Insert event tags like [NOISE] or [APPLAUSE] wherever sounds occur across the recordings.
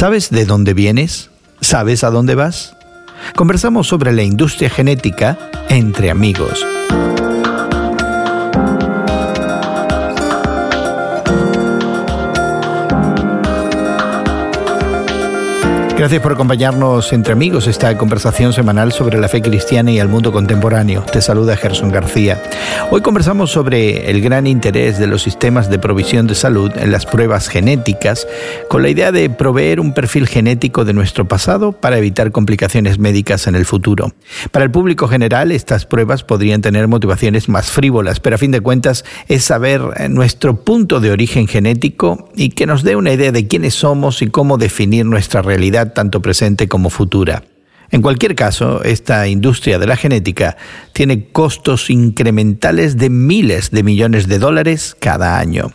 ¿Sabes de dónde vienes? ¿Sabes a dónde vas? Conversamos sobre la industria genética entre amigos. Gracias por acompañarnos entre amigos esta conversación semanal sobre la fe cristiana y el mundo contemporáneo. Te saluda Gerson García. Hoy conversamos sobre el gran interés de los sistemas de provisión de salud en las pruebas genéticas, con la idea de proveer un perfil genético de nuestro pasado para evitar complicaciones médicas en el futuro. Para el público general, estas pruebas podrían tener motivaciones más frívolas, pero a fin de cuentas es saber nuestro punto de origen genético y que nos dé una idea de quiénes somos y cómo definir nuestra realidad tanto presente como futura. En cualquier caso, esta industria de la genética tiene costos incrementales de miles de millones de dólares cada año.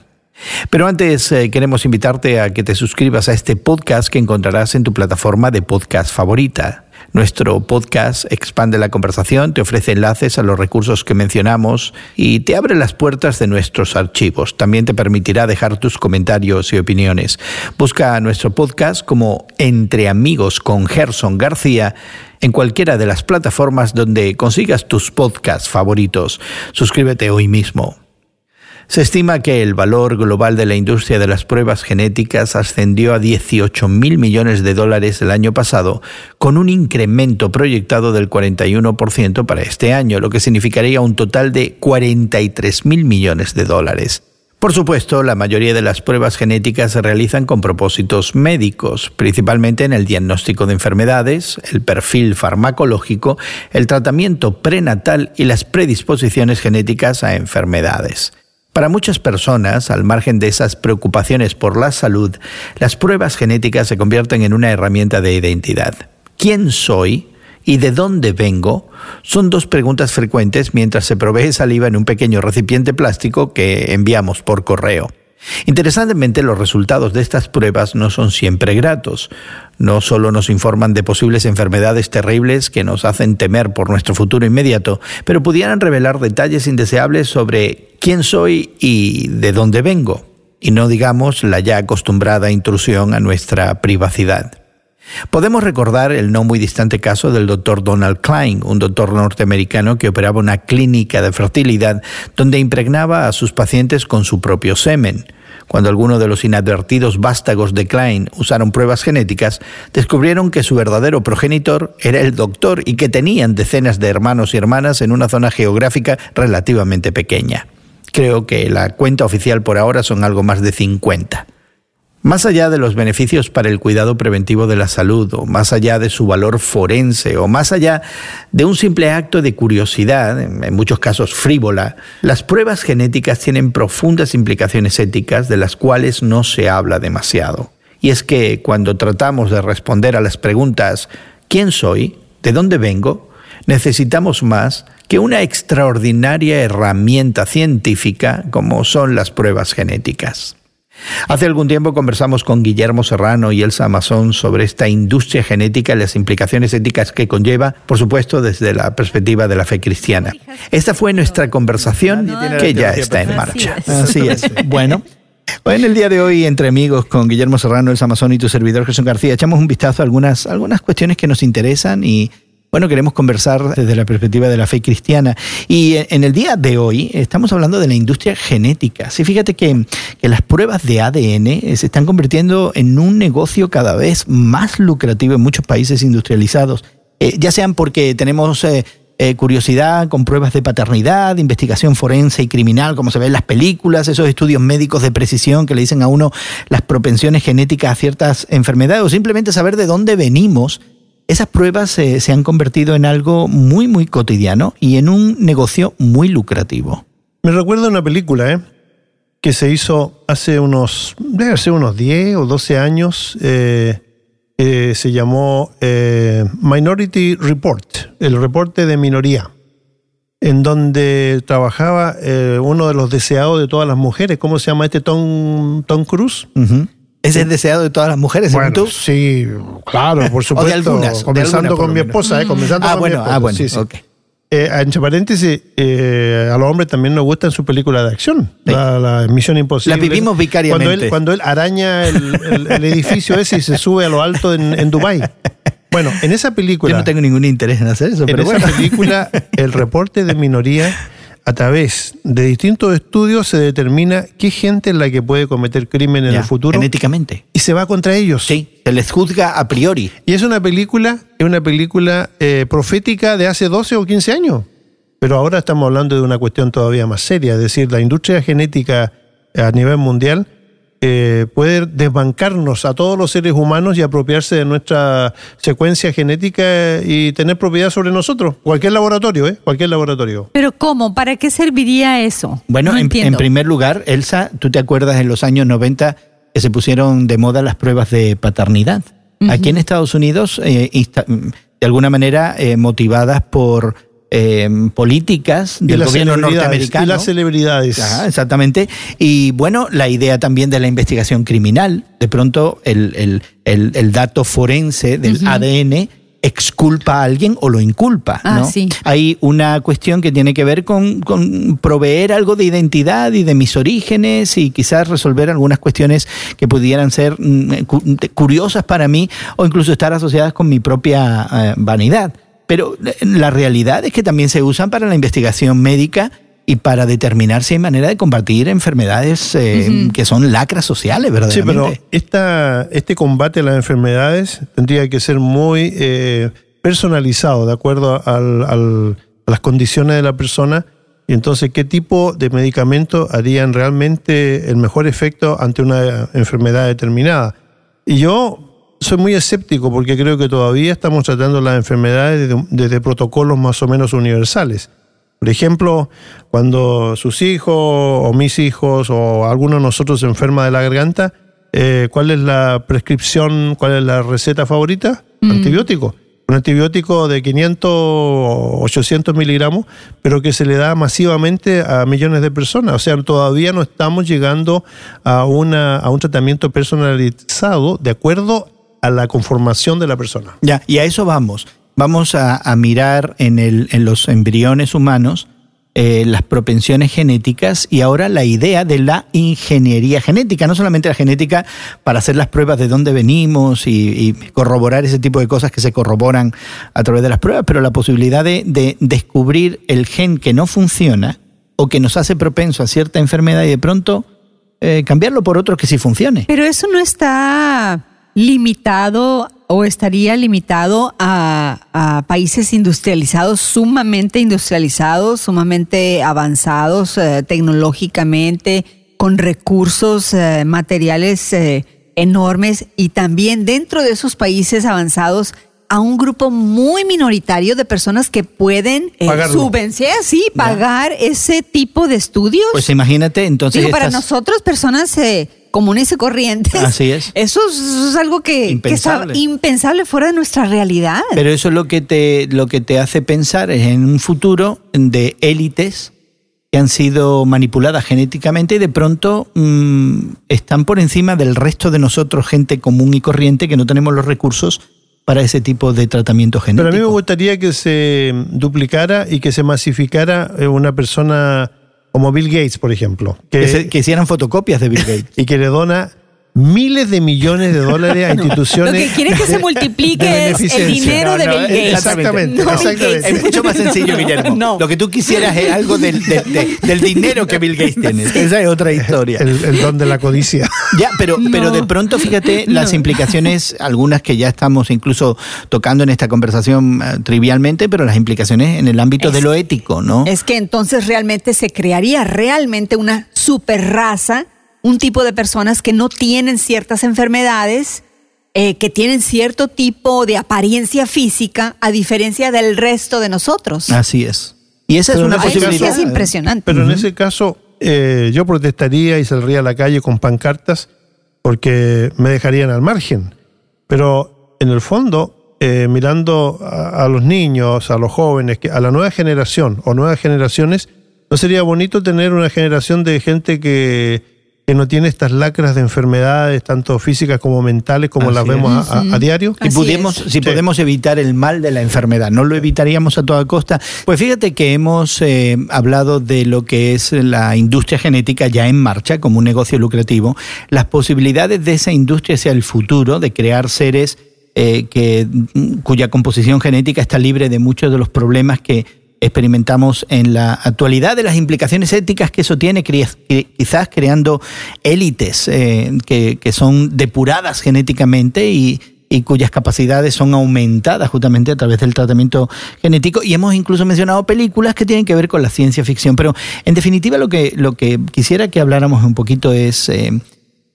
Pero antes eh, queremos invitarte a que te suscribas a este podcast que encontrarás en tu plataforma de podcast favorita. Nuestro podcast expande la conversación, te ofrece enlaces a los recursos que mencionamos y te abre las puertas de nuestros archivos. También te permitirá dejar tus comentarios y opiniones. Busca nuestro podcast como Entre Amigos con Gerson García en cualquiera de las plataformas donde consigas tus podcasts favoritos. Suscríbete hoy mismo. Se estima que el valor global de la industria de las pruebas genéticas ascendió a 18 mil millones de dólares el año pasado, con un incremento proyectado del 41% para este año, lo que significaría un total de 43 mil millones de dólares. Por supuesto, la mayoría de las pruebas genéticas se realizan con propósitos médicos, principalmente en el diagnóstico de enfermedades, el perfil farmacológico, el tratamiento prenatal y las predisposiciones genéticas a enfermedades. Para muchas personas, al margen de esas preocupaciones por la salud, las pruebas genéticas se convierten en una herramienta de identidad. ¿Quién soy? ¿Y de dónde vengo? Son dos preguntas frecuentes mientras se provee saliva en un pequeño recipiente plástico que enviamos por correo. Interesantemente, los resultados de estas pruebas no son siempre gratos. No solo nos informan de posibles enfermedades terribles que nos hacen temer por nuestro futuro inmediato, pero pudieran revelar detalles indeseables sobre quién soy y de dónde vengo, y no digamos la ya acostumbrada intrusión a nuestra privacidad. Podemos recordar el no muy distante caso del doctor Donald Klein, un doctor norteamericano que operaba una clínica de fertilidad donde impregnaba a sus pacientes con su propio semen. Cuando algunos de los inadvertidos vástagos de Klein usaron pruebas genéticas, descubrieron que su verdadero progenitor era el doctor y que tenían decenas de hermanos y hermanas en una zona geográfica relativamente pequeña. Creo que la cuenta oficial por ahora son algo más de 50. Más allá de los beneficios para el cuidado preventivo de la salud, o más allá de su valor forense, o más allá de un simple acto de curiosidad, en muchos casos frívola, las pruebas genéticas tienen profundas implicaciones éticas de las cuales no se habla demasiado. Y es que cuando tratamos de responder a las preguntas ¿quién soy? ¿De dónde vengo? necesitamos más que una extraordinaria herramienta científica como son las pruebas genéticas. Hace algún tiempo conversamos con Guillermo Serrano y Elsa Amazon sobre esta industria genética y las implicaciones éticas que conlleva, por supuesto, desde la perspectiva de la fe cristiana. Esta fue nuestra conversación que ya está en marcha. Así es. Bueno. En el día de hoy, entre amigos, con Guillermo Serrano, Elsa Amazon y tu servidor Jesús García, echamos un vistazo a algunas, algunas cuestiones que nos interesan y bueno, queremos conversar desde la perspectiva de la fe cristiana. Y en el día de hoy estamos hablando de la industria genética. Sí, fíjate que, las pruebas de ADN eh, se están convirtiendo en un negocio cada vez más lucrativo en muchos países industrializados. Eh, ya sean porque tenemos... Eh, curiosidad con pruebas de paternidad, investigación forense y criminal, como se ve en las películas, esos estudios médicos de precisión que le dicen a uno las propensiones genéticas a ciertas enfermedades, o simplemente saber de dónde venimos esas pruebas se han convertido en algo muy, muy cotidiano y en un negocio muy lucrativo. Me recuerda una película, ¿eh? que se hizo hace unos, debe ser unos 10 o 12 años, eh, se llamó eh, Minority Report, el reporte de minoría, en donde trabajaba eh, uno de los deseados de todas las mujeres, ¿cómo se llama este Tom, Tom Cruise? ¿Es el deseado de todas las mujeres, bueno, tú? Sí, claro, por supuesto. [LAUGHS] o de algunas. Comenzando con mi esposa, ¿eh? Comenzando ah, con bueno, mi esposa. Ah, bueno, sí, sí. eh, entre paréntesis, eh, a los hombres también nos gustan sus películas de acción. Sí. La, la Misión Imposible. Las vivimos vicariamente. Cuando él, cuando él araña el, el- el edificio ese y se sube a lo alto en, en Dubái. Bueno, en esa película. Yo no tengo ningún interés en hacer eso, En pero esa bueno. película, [LAUGHS] el reporte de minoría, a través de distintos estudios, se determina qué gente es la que puede cometer crimen en Ya, el futuro Genéticamente. y se va contra ellos. Sí, se les juzga a priori. Y es una película, es una película eh, profética de hace 12 o 15 años. Pero ahora estamos hablando de una cuestión todavía más seria, es decir, la industria genética a nivel mundial eh, puede desbancarnos a todos los seres humanos y apropiarse de nuestra secuencia genética y tener propiedad sobre nosotros. Cualquier laboratorio, ¿eh? Cualquier laboratorio. Pero ¿cómo? ¿Para qué serviría eso? Bueno, No en, primer lugar, Elsa, ¿tú te acuerdas en los años 90 que se pusieron de moda las pruebas de paternidad? Aquí en Estados Unidos, eh, de alguna manera eh, motivadas por eh, políticas del gobierno norteamericano. Y las celebridades. Ajá, exactamente. Y bueno, la idea también de la investigación criminal. De pronto, el, el- el- el dato forense del ADN exculpa a alguien o lo inculpa. Ah, ¿no? sí. Hay una cuestión que tiene que ver con, con proveer algo de identidad y de mis orígenes y quizás resolver algunas cuestiones que pudieran ser mm, cu- curiosas para mí o incluso estar asociadas con mi propia eh, vanidad. Pero eh, la realidad es que también se usan para la investigación médica y para determinar si hay manera de combatir enfermedades eh, que son lacras sociales, Sí, verdaderamente. pero esta, este combate a las enfermedades tendría que ser muy eh, personalizado, de acuerdo al- al- a las condiciones de la persona. Y entonces, ¿qué tipo de medicamentos harían realmente el mejor efecto ante una enfermedad determinada? Y yo soy muy escéptico porque creo que todavía estamos tratando las enfermedades desde, desde protocolos más o menos universales. Por ejemplo, cuando sus hijos o mis hijos o alguno de nosotros se enferma de la garganta, eh, ¿cuál es la prescripción, cuál es la receta favorita? Antibiótico. Un antibiótico de 500 o 800 miligramos, pero que se le da masivamente a millones de personas. O sea, todavía no estamos llegando a, una, a un tratamiento personalizado de acuerdo a la conformación de la persona. Ya, y a eso vamos. Vamos a, a mirar en, el, en los embriones humanos eh, las propensiones genéticas y ahora la idea de la ingeniería genética, no solamente la genética para hacer las pruebas de dónde venimos y, y corroborar ese tipo de cosas que se corroboran a través de las pruebas, pero la posibilidad de, de descubrir el gen que no funciona o que nos hace propenso a cierta enfermedad y de pronto eh, cambiarlo por otro que sí funcione. Pero eso no está limitado o estaría limitado a, a países industrializados, sumamente industrializados, sumamente avanzados eh, tecnológicamente, con recursos eh, materiales eh, enormes y también dentro de esos países avanzados a un grupo muy minoritario de personas que pueden eh, subvencionar, sí, pagar ese tipo de estudios. Pues imagínate, entonces... Digo, para nosotros, personas eh, comunes y corrientes, Así es. [LAUGHS] Eso es, eso es algo que, que Impensable. está impensable fuera de nuestra realidad. Pero eso es lo que te, lo que te hace pensar es en un futuro de élites que han sido manipuladas genéticamente y de pronto mm, están por encima del resto de nosotros, gente común y corriente, que no tenemos los recursos para ese tipo de tratamiento Pero genético. a mí me gustaría que se duplicara y que se masificara eh, una persona como Bill Gates, por ejemplo, que, que, se- que hicieran fotocopias de Bill [LAUGHS] Gates. y que le dona miles de millones de dólares a [LAUGHS] Lo instituciones. que quiere que se de multiplique es el dinero No, de Bill Gates. exactamente, No exactamente. Gates. Es mucho más sencillo, [LAUGHS] Guillermo. No. Lo que tú quisieras es algo del, del- de- del dinero que Bill Gates tiene. Esa es otra historia. El, el don de la codicia. Ya, pero, No. pero de pronto fíjate las No. implicaciones, algunas que ya estamos incluso tocando en esta conversación eh, trivialmente, pero las implicaciones en el ámbito de lo ético, ¿no? Es que entonces realmente se crearía realmente una super raza, un tipo de personas que no tienen ciertas enfermedades, eh, que tienen cierto tipo de apariencia física, a diferencia del resto de nosotros. Así es. Y esa Pero es una posibilidad. es impresionante. Pero en ese caso, eh, yo protestaría y saldría a la calle con pancartas porque me dejarían al margen. Pero en el fondo, eh, mirando a, a los niños, a los jóvenes, a la nueva generación o nuevas generaciones, ¿no sería bonito tener una generación de gente que, que no tiene estas lacras de enfermedades, tanto físicas como mentales, como las vemos a, diario. Si, podemos, si podemos evitar el mal de la enfermedad, ¿no lo evitaríamos a toda costa? Pues fíjate que hemos eh, hablado de lo que es la industria genética ya en marcha como un negocio lucrativo. Las posibilidades de esa industria hacia el futuro, de crear seres eh, que, cuya composición genética está libre de muchos de los problemas que experimentamos en la actualidad, de las implicaciones éticas que eso tiene, quizás creando élites eh, que, son depuradas genéticamente y, cuyas capacidades son aumentadas justamente a través del tratamiento genético. Y hemos incluso mencionado películas que tienen que ver con la ciencia ficción. Pero en definitiva lo que, lo que quisiera que habláramos un poquito es... Eh,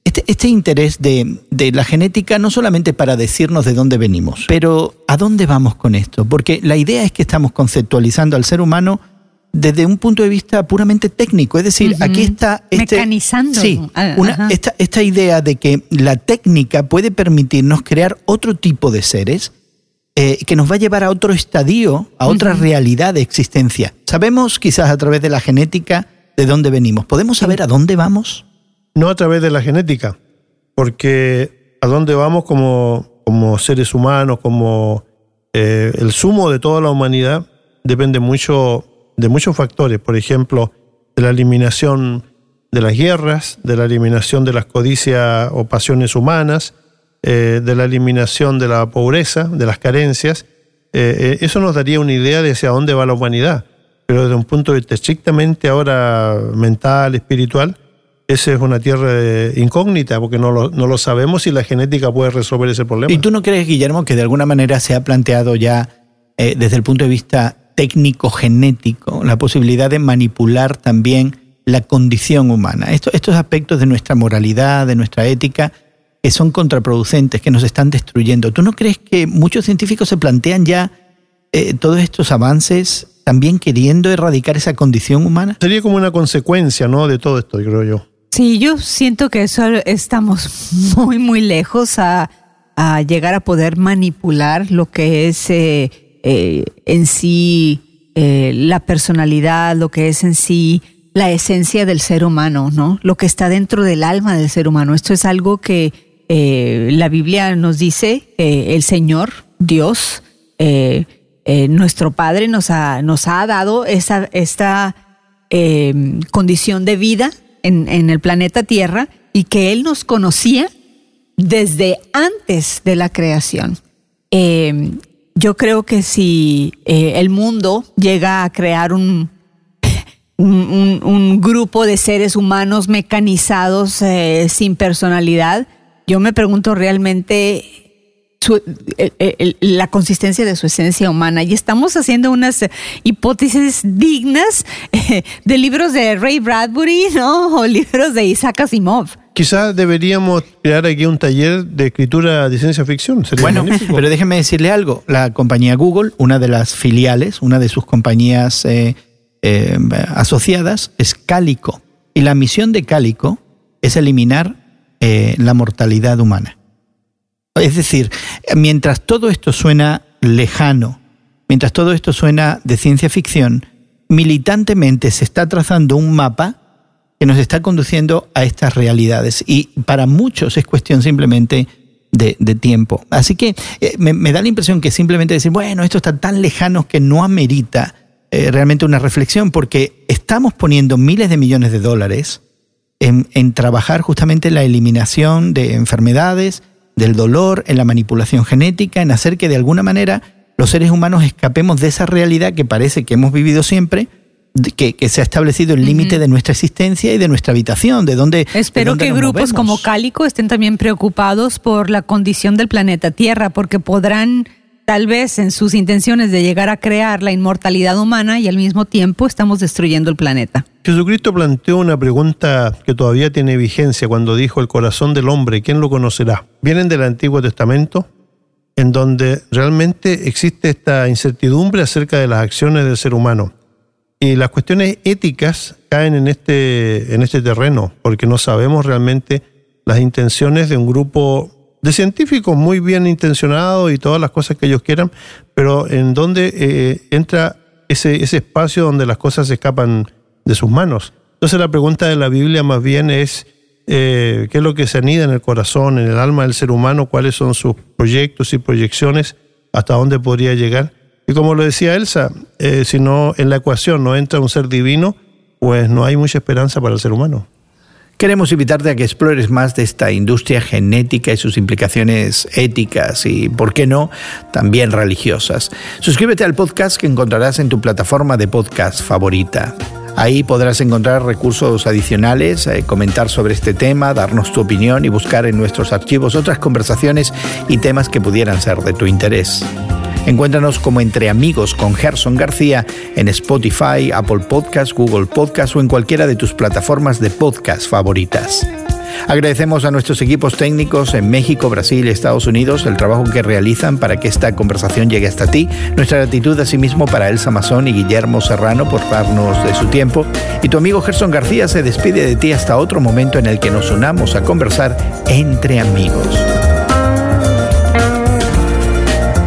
este, este, interés de, la genética no solamente para decirnos de dónde venimos, pero ¿a dónde vamos con esto? Porque la idea es que estamos conceptualizando al ser humano desde un punto de vista puramente técnico. Es decir, aquí está... Este, Mecanizando. Sí, ah, esta, esta idea de que la técnica puede permitirnos crear otro tipo de seres eh, que nos va a llevar a otro estadio, a otra realidad de existencia. Sabemos quizás a través de la genética de dónde venimos. ¿Podemos saber a dónde vamos? No a través de la genética, porque a dónde vamos como, como seres humanos, como eh, el sumo de toda la humanidad, depende mucho de muchos factores, por ejemplo, de la eliminación de las guerras, de la eliminación de las codicias o pasiones humanas, eh, de la eliminación de la pobreza, de las carencias. Eh, eso nos daría una idea de hacia dónde va la humanidad, pero desde un punto de vista estrictamente ahora mental, espiritual, esa es una tierra incógnita porque no lo, no lo sabemos y la genética puede resolver ese problema. ¿Y tú no crees, Guillermo, que de alguna manera se ha planteado ya eh, desde el punto de vista técnico-genético la posibilidad de manipular también la condición humana? estos aspectos de nuestra moralidad, de nuestra ética, que son contraproducentes, que nos están destruyendo. ¿Tú no crees que muchos científicos se plantean ya eh, todos estos avances también queriendo erradicar esa condición humana? Sería como una consecuencia ¿no? de todo esto, creo yo. Sí, yo siento que eso estamos [LAUGHS] muy, muy lejos a, llegar a poder manipular lo que es eh, eh, en sí eh, la personalidad, lo que es en sí la esencia del ser humano, ¿no? Lo que está dentro del alma del ser humano. Esto es algo que la Biblia nos dice, el Señor, Dios, nuestro Padre nos ha, nos ha dado esa, esta condición de vida en, el planeta Tierra y que Él nos conocía desde antes de la creación. Eh, yo creo que si eh, el mundo llega a crear [LAUGHS] un, un, grupo de seres humanos mecanizados eh, sin personalidad, yo me pregunto realmente la consistencia de su esencia humana. Y estamos haciendo unas hipótesis dignas eh, de libros de Ray Bradbury, ¿no? O libros de Isaac Asimov. Quizás deberíamos crear aquí un taller de escritura de ciencia ficción. bueno, pero déjeme decirle algo. La compañía Google, una de las filiales, una de sus compañías eh, eh, asociadas, es Cálico. Y la misión de Cálico es eliminar la mortalidad humana. Es decir, mientras todo esto suena lejano, mientras todo esto suena de ciencia ficción, militantemente se está trazando un mapa que nos está conduciendo a estas realidades. Y para muchos es cuestión simplemente de, tiempo. Así que eh, me, da la impresión que simplemente decir, bueno, esto está tan lejano que no amerita eh, realmente una reflexión, porque estamos poniendo miles de millones de dólares en, en trabajar justamente la eliminación de enfermedades, del dolor, en la manipulación genética, en hacer que de alguna manera los seres humanos escapemos de esa realidad que parece que hemos vivido siempre, que, se ha establecido el límite de nuestra existencia y de nuestra habitación, de dónde. Espero que grupos como Cálico estén también preocupados por la condición del planeta Tierra, porque podrán tal vez en sus intenciones de llegar a crear la inmortalidad humana y al mismo tiempo estamos destruyendo el planeta. Jesucristo planteó una pregunta que todavía tiene vigencia cuando dijo el corazón del hombre, ¿quién lo conocerá? Vienen del Antiguo Testamento, en donde realmente existe esta incertidumbre acerca de las acciones del ser humano. Y las cuestiones éticas caen en este, en este terreno, porque no sabemos realmente las intenciones de un grupo de científicos muy bien intencionados y todas las cosas que ellos quieran, pero en donde eh, entra ese, ese espacio donde las cosas se escapan de sus manos. Entonces la pregunta de la Biblia más bien es, eh, qué es lo que se anida en el corazón, en el alma del ser humano, cuáles son sus proyectos y proyecciones, hasta dónde podría llegar. Y como lo decía Elsa, eh, si no en la ecuación no entra un ser divino, pues no hay mucha esperanza para el ser humano. Queremos invitarte a que explores más de esta industria genética y sus implicaciones éticas y, por qué no, también religiosas. Suscríbete al podcast que encontrarás en tu plataforma de podcast favorita. Ahí podrás encontrar recursos adicionales, eh, comentar sobre este tema, darnos tu opinión y buscar en nuestros archivos otras conversaciones y temas que pudieran ser de tu interés. Encuéntranos como Entre Amigos con Gerson García en Spotify, Apple Podcasts, Google Podcasts o en cualquiera de tus plataformas de podcast favoritas. Agradecemos a nuestros equipos técnicos en México, Brasil y Estados Unidos el trabajo que realizan para que esta conversación llegue hasta ti. Nuestra gratitud asimismo para Elsa Mazón y Guillermo Serrano por darnos de su tiempo. Y tu amigo Gerson García se despide de ti hasta otro momento en el que nos unamos a conversar entre amigos.